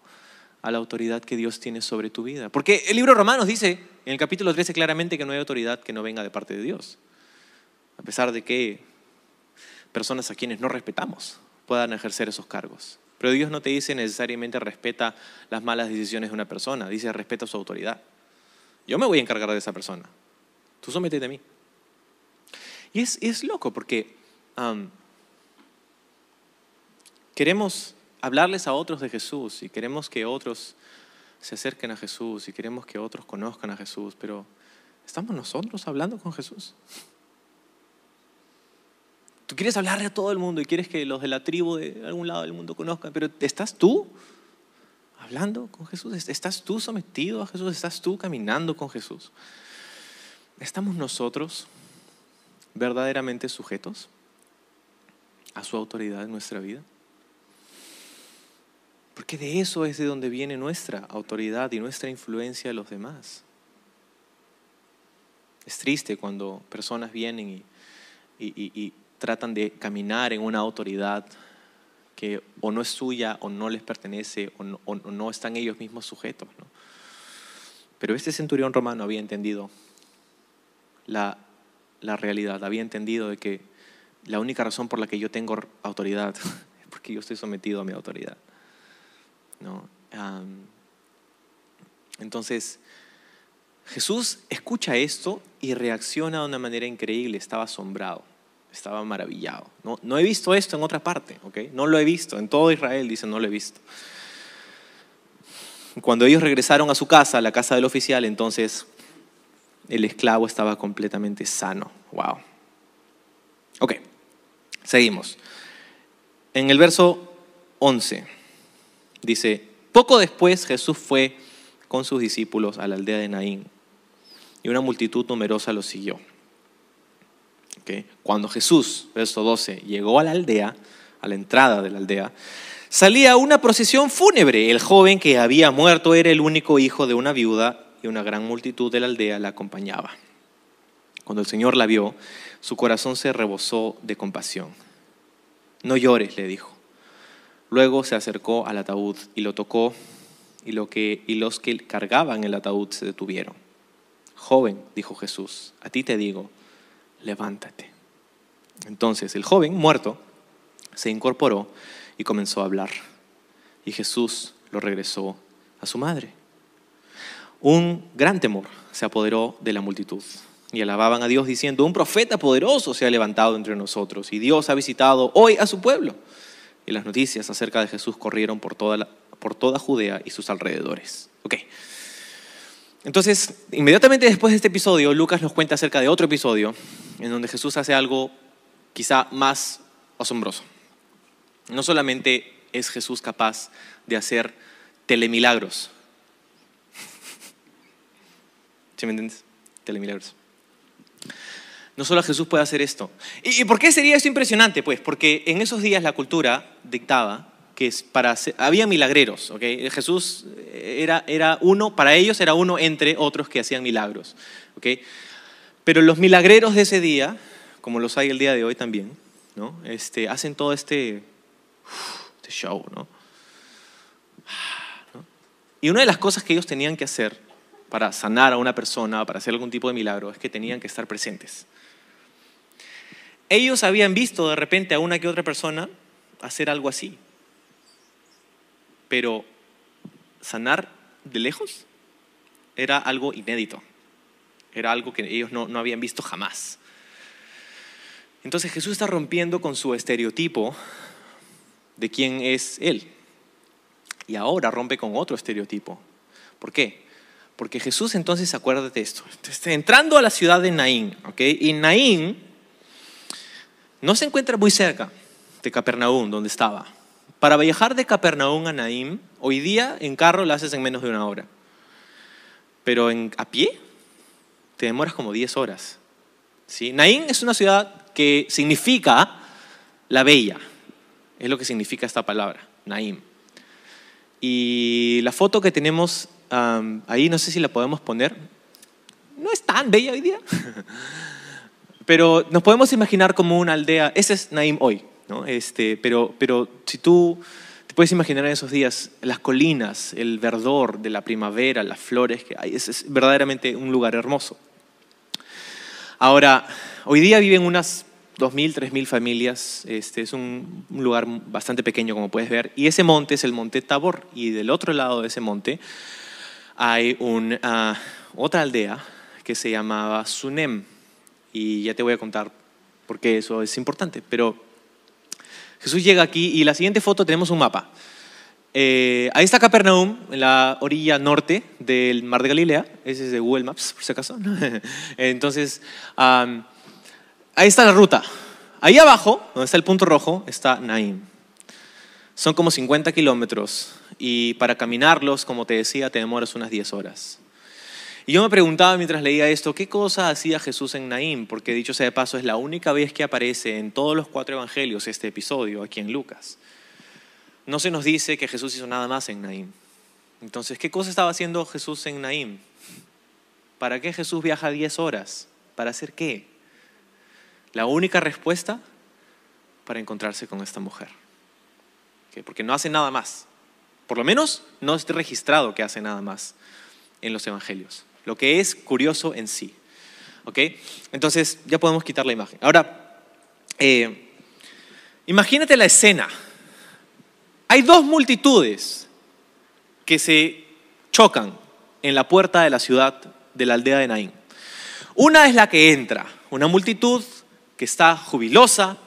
a la autoridad que Dios tiene sobre tu vida. Porque el libro Romanos dice, en el capítulo 13 claramente, que no hay autoridad que no venga de parte de Dios. A pesar de que personas a quienes no respetamos puedan ejercer esos cargos. Pero Dios no te dice necesariamente respeta las malas decisiones de una persona, dice respeta su autoridad. Yo me voy a encargar de esa persona. Tú sométete a mí. Y es, es loco porque queremos hablarles a otros de Jesús y queremos que otros se acerquen a Jesús y queremos que otros conozcan a Jesús, pero ¿estamos nosotros hablando con Jesús? Tú quieres hablarle a todo el mundo y quieres que los de la tribu de algún lado del mundo conozcan, pero ¿estás tú hablando con Jesús? ¿Estás tú sometido a Jesús? ¿Estás tú caminando con Jesús? ¿Estamos nosotros verdaderamente sujetos a su autoridad en nuestra vida? Porque de eso es de donde viene nuestra autoridad y nuestra influencia a los demás. Es triste cuando personas vienen y, tratan de caminar en una autoridad que o no es suya o no les pertenece o no, están ellos mismos sujetos. Pero este centurión romano había entendido la, la realidad, había entendido de que la única razón por la que yo tengo autoridad es porque yo estoy sometido a mi autoridad. entonces, Jesús escucha esto y reacciona de una manera increíble. Estaba asombrado, estaba maravillado. No, no he visto esto en otra parte, ¿ok? No lo he visto. En todo Israel dice, no lo he visto. Cuando ellos regresaron a su casa, a la casa del oficial, entonces el esclavo estaba completamente sano. Wow. Ok, seguimos. En el verso 11 dice, poco después Jesús fue con sus discípulos a la aldea de Naín y una multitud numerosa lo siguió. Cuando Jesús, verso 12, llegó a la aldea, a la entrada de la aldea, salía una procesión fúnebre. El joven que había muerto era el único hijo de una viuda y una gran multitud de la aldea la acompañaba. Cuando el Señor la vio, su corazón se rebosó de compasión. No llores, le dijo. Luego se acercó al ataúd y lo tocó, y los que cargaban el ataúd se detuvieron. Joven, dijo Jesús, a ti te digo, levántate. Entonces el joven, muerto, se incorporó y comenzó a hablar. Y Jesús lo regresó a su madre. Un gran temor se apoderó de la multitud y alababan a Dios diciendo, un profeta poderoso se ha levantado entre nosotros y Dios ha visitado hoy a su pueblo. Y las noticias acerca de Jesús corrieron por toda, por toda Judea y sus alrededores. Ok. Entonces, inmediatamente después de este episodio, Lucas nos cuenta acerca de otro episodio en donde Jesús hace algo quizá más asombroso. No solamente es Jesús capaz de hacer telemilagros. ¿Sí me entiendes? Telemilagros. No solo Jesús puede hacer esto. ¿Y por qué sería esto impresionante? Pues porque en esos días la cultura dictaba que para había milagreros, ¿ok? Jesús era, era uno, para ellos era uno entre otros que hacían milagros, ¿ok? Pero los milagreros de ese día, como los hay el día de hoy también, ¿no? Este, hacen todo este, este show, ¿no? ¿no? Y una de las cosas que ellos tenían que hacer para sanar a una persona, para hacer algún tipo de milagro, es que tenían que estar presentes. Ellos habían visto de repente a una que otra persona hacer algo así, pero sanar de lejos era algo inédito, era algo que ellos no, no habían visto jamás. Entonces Jesús está rompiendo con su estereotipo de quién es Él. Y ahora rompe con otro estereotipo. ¿Por qué? Porque Jesús entonces, acuérdate esto, está entrando a la ciudad de Naín, ¿ok? Y Naín no se encuentra muy cerca de Capernaum, donde estaba. Para viajar de Capernaum a Naín, hoy día en carro lo haces en menos de una hora. Pero a pie te demoras como 10 horas. ¿sí? Naín es una ciudad que significa la bella. Es lo que significa esta palabra, Naim. Y la foto que tenemos ahí, no sé si la podemos poner. No es tan bella hoy día. Pero nos podemos imaginar como una aldea. Ese es Naim hoy. ¿No? Este, pero, pero si tú te puedes imaginar en esos días las colinas, el verdor de la primavera, las flores es, verdaderamente un lugar hermoso. Ahora, hoy día viven unas 2.000, 3.000 familias. Este es un, un lugar bastante pequeño, como puedes ver. Y ese monte es el monte Tabor. Y del otro lado de ese monte hay un, ah, otra aldea que se llamaba Sunem. Y ya te voy a contar por qué eso es importante. Pero Jesús llega aquí y la siguiente foto tenemos un mapa. Eh, ahí está Capernaum, en la orilla norte del Mar de Galilea. Ese es de Google Maps, por si acaso. Entonces, ahí está la ruta. Ahí abajo, donde está el punto rojo, está Naim. Son como 50 kilómetros y para caminarlos, como te decía, te demoras unas 10 horas. Y yo me preguntaba mientras leía esto, ¿qué cosa hacía Jesús en Naim? Porque dicho sea de paso, es la única vez que aparece en todos los cuatro evangelios este episodio, aquí en Lucas. No se nos dice que Jesús hizo nada más en Naim. Entonces, ¿qué cosa estaba haciendo Jesús en Naim? ¿Para qué Jesús viaja 10 horas? ¿Para hacer qué? La única respuesta para encontrarse con esta mujer. ¿Ok? Porque no hace nada más. Por lo menos no está registrado que hace nada más en los evangelios. Lo que es curioso en sí. ¿Ok? Entonces ya podemos quitar la imagen. Ahora, eh, imagínate la escena. Hay dos multitudes. que se chocan en la puerta de la ciudad de la aldea de Naín. Una es la que entra, una multitud que está jubilosa,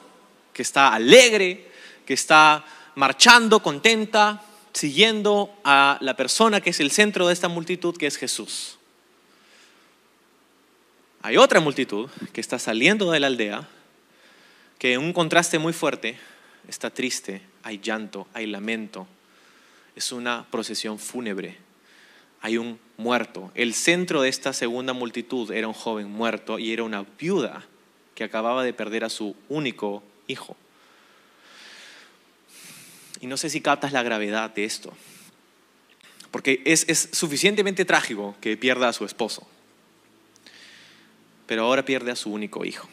que está alegre, que está marchando contenta, siguiendo a la persona que es el centro de esta multitud, que es Jesús. Hay otra multitud que está saliendo de la aldea, que en un contraste muy fuerte está triste, hay llanto, hay lamento. Es una procesión fúnebre. Hay un muerto. El centro de esta segunda multitud era un joven muerto y era una viuda que acababa de perder a su único hijo. Y no sé si captas la gravedad de esto, porque es, es suficientemente trágico que pierda a su esposo, pero ahora pierde a su único hijo.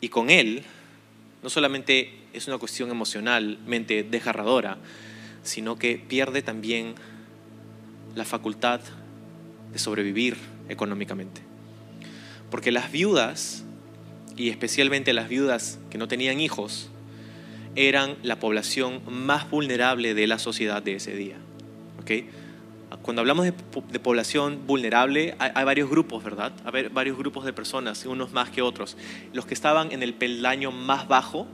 Y con él, no solamente es una cuestión emocionalmente desgarradora, sino que pierde también la facultad de sobrevivir económicamente. Porque las viudas, y especialmente las viudas que no tenían hijos, eran la población más vulnerable de la sociedad de ese día. ¿okay? Cuando hablamos de, población vulnerable, hay, varios grupos, ¿verdad? Hay varios grupos de personas, unos más que otros. Los que estaban en el peldaño más bajo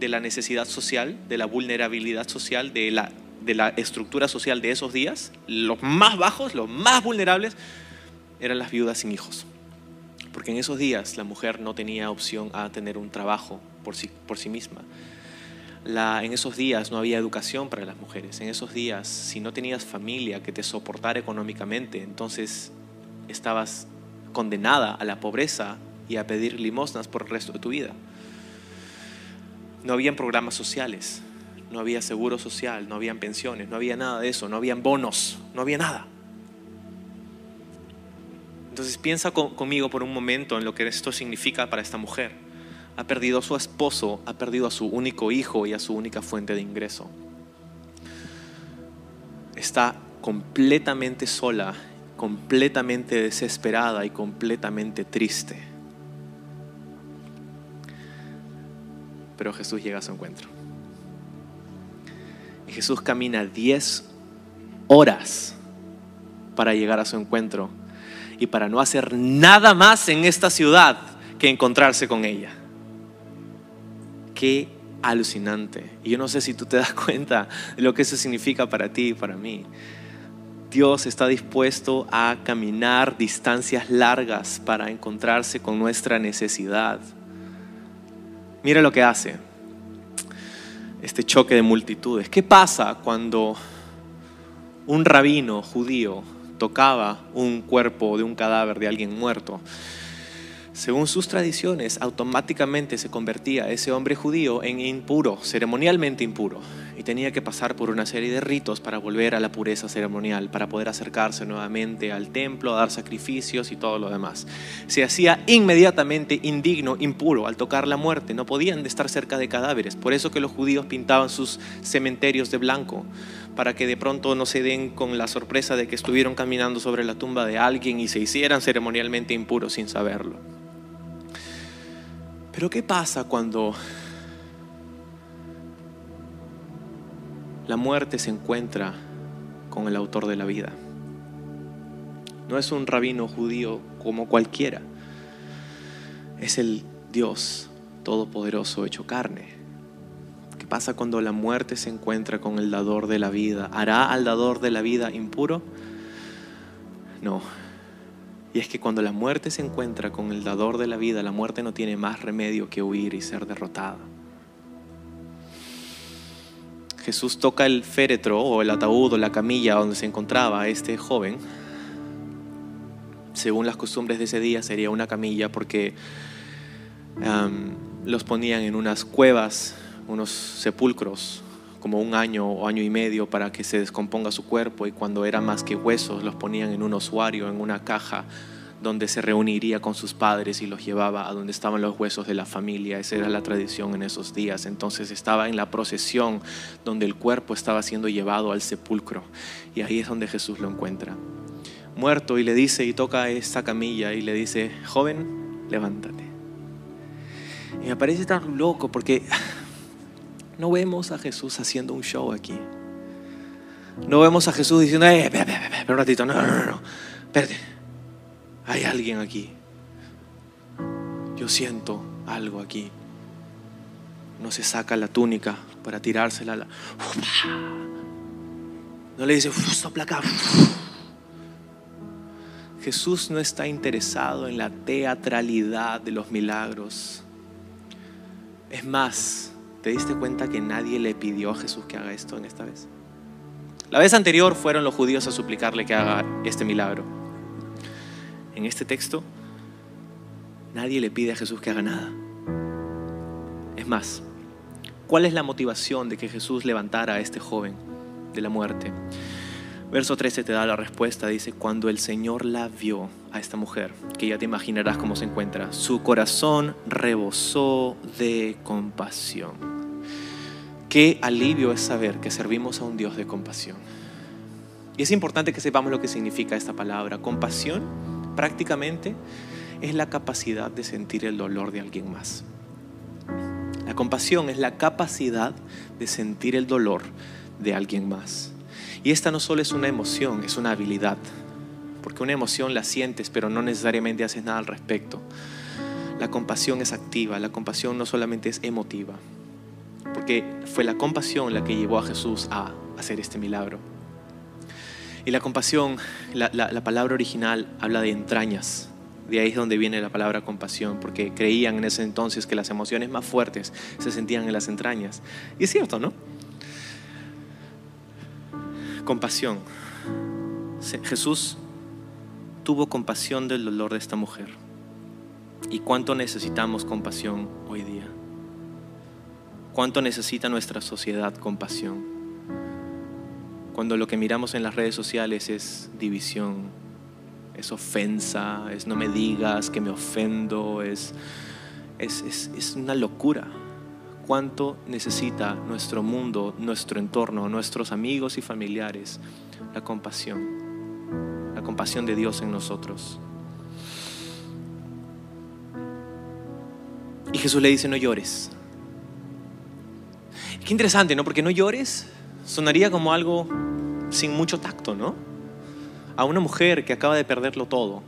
de la necesidad social, de la vulnerabilidad social, de la, de la estructura social de esos días, los más bajos, los más vulnerables, eran las viudas sin hijos. Porque en esos días la mujer no tenía opción a tener un trabajo por sí, por sí misma. En esos días no había educación para las mujeres. En esos días, si no tenías familia que te soportara económicamente, entonces estabas condenada a la pobreza y a pedir limosnas por el resto de tu vida. No habían programas sociales, no había seguro social, no habían pensiones, no había nada de eso, no habían bonos, no había nada. Entonces piensa conmigo por un momento en lo que esto significa para esta mujer ha perdido a su esposo, ha perdido a su único hijo y a su única fuente de ingreso. Está completamente sola, completamente desesperada y completamente triste. Pero Jesús llega a su encuentro. Y Jesús camina 10 horas para llegar a su encuentro y para no hacer nada más en esta ciudad que encontrarse con ella. Qué alucinante. Y yo no sé si tú te das cuenta de lo que eso significa para ti y para mí. Dios está dispuesto a caminar distancias largas para encontrarse con nuestra necesidad. Mira lo que hace este choque de multitudes. ¿Qué pasa cuando un rabino judío tocaba un cuerpo de un cadáver de alguien muerto? Según sus tradiciones, automáticamente se convertía ese hombre judío en impuro, ceremonialmente impuro, y tenía que pasar por una serie de ritos para volver a la pureza ceremonial, para poder acercarse nuevamente al templo, a dar sacrificios y todo lo demás. Se hacía inmediatamente indigno, impuro al tocar la muerte, no podían estar cerca de cadáveres, por eso que los judíos pintaban sus cementerios de blanco para que de pronto no se den con la sorpresa de que estuvieron caminando sobre la tumba de alguien y se hicieran ceremonialmente impuros sin saberlo. Pero ¿qué pasa cuando la muerte se encuentra con el autor de la vida? No es un rabino judío como cualquiera. Es el Dios Todopoderoso hecho carne. ¿Qué pasa cuando la muerte se encuentra con el dador de la vida? ¿Hará al dador de la vida impuro? No, y es que cuando la muerte se encuentra con el dador de la vida, la muerte no tiene más remedio que huir y ser derrotada. Jesús toca el féretro o el ataúd o la camilla donde se encontraba este joven. Según las costumbres de ese día sería una camilla porque los ponían en unas cuevas, unos sepulcros como un año o año y medio para que se descomponga su cuerpo y cuando era más que huesos los ponían en un osuario, en una caja donde se reuniría con sus padres y los llevaba a donde estaban los huesos de la familia. Esa era la tradición en esos días. Entonces estaba en la procesión donde el cuerpo estaba siendo llevado al sepulcro y ahí es donde Jesús lo encuentra. Muerto y le dice y toca esta camilla y le dice, joven, levántate. Y me parece tan loco porque no vemos a Jesús haciendo un show aquí. No vemos a Jesús diciendo, eh, espera, espera, espera, un ratito, no, no, no, no, espérate. Hay alguien aquí. Yo siento algo aquí. No se saca la túnica para tirársela. la- No le dice, "Uf, sopla acá. Jesús no está interesado en la teatralidad de los milagros. Es más, ¿te diste cuenta que nadie le pidió a Jesús que haga esto en esta vez? La vez anterior fueron los judíos a suplicarle que haga este milagro. En este texto, nadie le pide a Jesús que haga nada. Es más, ¿cuál es la motivación de que Jesús levantara a este joven de la muerte? Verso 13 te da la respuesta, dice, cuando el Señor la vio a esta mujer, que ya te imaginarás cómo se encuentra, su corazón rebosó de compasión. Qué alivio es saber que servimos a un Dios de compasión. Y es importante que sepamos lo que significa esta palabra. Compasión prácticamente es la capacidad de sentir el dolor de alguien más. La compasión es la capacidad de sentir el dolor de alguien más. Y esta no solo es una emoción, es una habilidad. Porque una emoción la sientes, pero no necesariamente haces nada al respecto. La compasión es activa, la compasión no solamente es emotiva. Porque fue la compasión la que llevó a Jesús a hacer este milagro. Y la compasión, la, la- la palabra original habla de entrañas. De ahí es donde viene la palabra compasión, porque creían en ese entonces que las emociones más fuertes se sentían en las entrañas. Y es cierto, ¿no? Compasión. Jesús tuvo compasión del dolor de esta mujer. ¿Y cuánto necesitamos compasión hoy día? ¿Cuánto necesita nuestra sociedad compasión? Cuando lo que miramos en las redes sociales es división, es ofensa, es no me digas que me ofendo, es, es, es- es una locura. ¿Cuánto necesita nuestro mundo, nuestro entorno, nuestros amigos y familiares la compasión? La compasión de Dios en nosotros. Y Jesús le dice, no llores. Qué interesante, ¿no? Porque no llores sonaría como algo sin mucho tacto, ¿no? A una mujer que acaba de perderlo todo,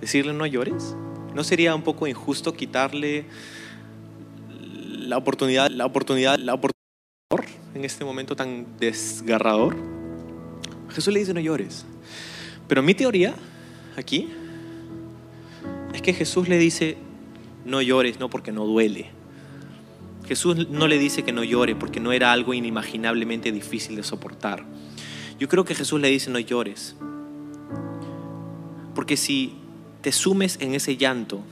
decirle no llores, ¿no sería un poco injusto quitarle la oportunidad, la oportunidad, la oportunidad en este momento tan desgarrador? Jesús le dice no llores. Pero mi teoría aquí es que Jesús le dice no llores, no porque no duele. Jesús no le dice que no llore porque no era algo inimaginablemente difícil de soportar. Yo creo que Jesús le dice no llores. Porque si te sumes en ese llanto,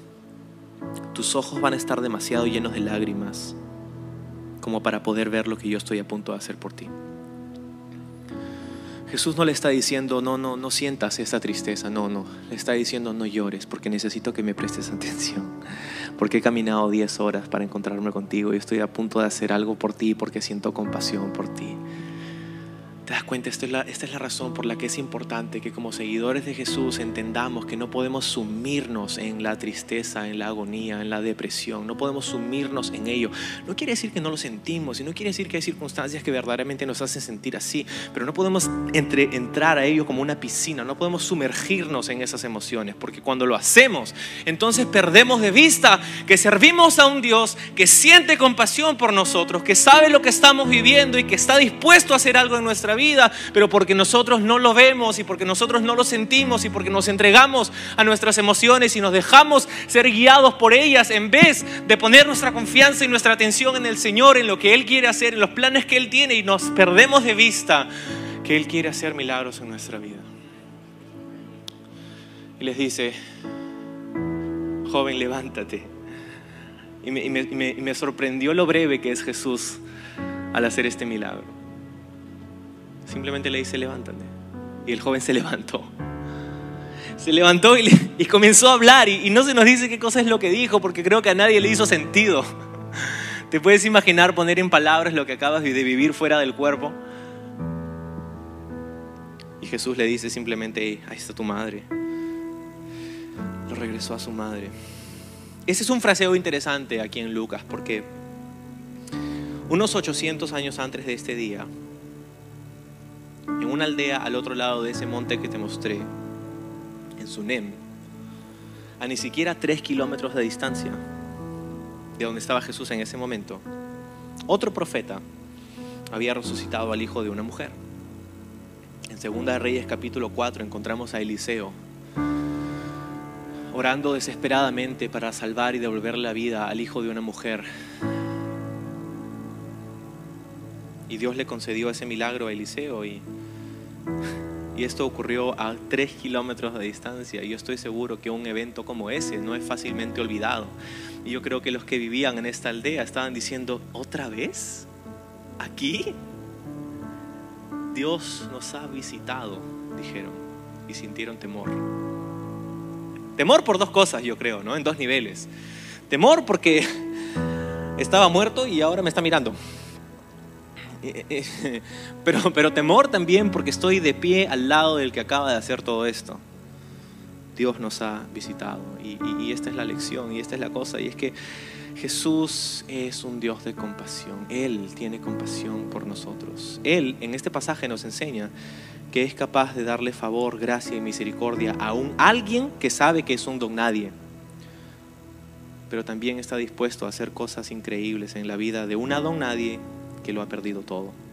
tus ojos van a estar demasiado llenos de lágrimas como para poder ver lo que yo estoy a punto de hacer por ti. Jesús no le está diciendo, no, no, no sientas esta tristeza, no, no. Le está diciendo, no llores porque necesito que me prestes atención. Porque he caminado 10 horas para encontrarme contigo y estoy a punto de hacer algo por ti porque siento compasión por ti. ¿Te das cuenta? Es, la, esta es la razón por la que es importante que como seguidores de Jesús entendamos que no podemos sumirnos en la tristeza, en la agonía, en la depresión. No podemos sumirnos en ello. No quiere decir que no lo sentimos y no quiere decir que hay circunstancias que verdaderamente nos hacen sentir así, pero no podemos entre, entrar a ello como una piscina. No podemos sumergirnos en esas emociones porque cuando lo hacemos, entonces perdemos de vista que servimos a un Dios que siente compasión por nosotros, que sabe lo que estamos viviendo y que está dispuesto a hacer algo en nuestra vida, pero porque nosotros no lo vemos y porque nosotros no lo sentimos y porque nos entregamos a nuestras emociones y nos dejamos ser guiados por ellas en vez de poner nuestra confianza y nuestra atención en el Señor, en lo que Él quiere hacer, en los planes que Él tiene y nos perdemos de vista que Él quiere hacer milagros en nuestra vida. Y les dice, joven, levántate. Y me, me sorprendió lo breve que es Jesús al hacer este milagro. Simplemente le dice, levántate. Y el joven se levantó. Se levantó y, comenzó a hablar. Y, y no se nos dice qué cosa es lo que dijo, porque creo que a nadie le hizo sentido. ¿Te puedes imaginar poner en palabras lo que acabas de vivir fuera del cuerpo? Y Jesús le dice simplemente, "Hey, ahí está tu madre. Lo regresó a su madre. Ese es un fraseo interesante aquí en Lucas, porque unos 800 años antes de este día, en una aldea al otro lado de ese monte que te mostré, en Sunem, a ni siquiera tres kilómetros de distancia de donde estaba Jesús en ese momento, otro profeta había resucitado al hijo de una mujer. En Segunda Reyes capítulo 4 encontramos a Eliseo orando desesperadamente para salvar y devolver la vida al hijo de una mujer. Y Dios le concedió ese milagro a Eliseo y, y esto ocurrió a tres kilómetros de distancia. Y yo estoy seguro que un evento como ese no es fácilmente olvidado. Y yo creo que los que vivían en esta aldea estaban diciendo, ¿otra vez? ¿Aquí? Dios nos ha visitado, dijeron, y sintieron temor. Temor por dos cosas, yo creo, ¿no? En dos niveles. Temor porque estaba muerto y ahora me está mirando. Eh, eh, pero, pero temor también porque estoy de pie al lado del que acaba de hacer todo esto. Dios nos ha visitado y, y esta es la lección y esta es la cosa y es que Jesús es un Dios de compasión. Él tiene compasión por nosotros. Él en este pasaje nos enseña que es capaz de darle favor, gracia y misericordia a un alguien que sabe que es un don nadie, pero también está dispuesto a hacer cosas increíbles en la vida de una don nadie que lo ha perdido todo.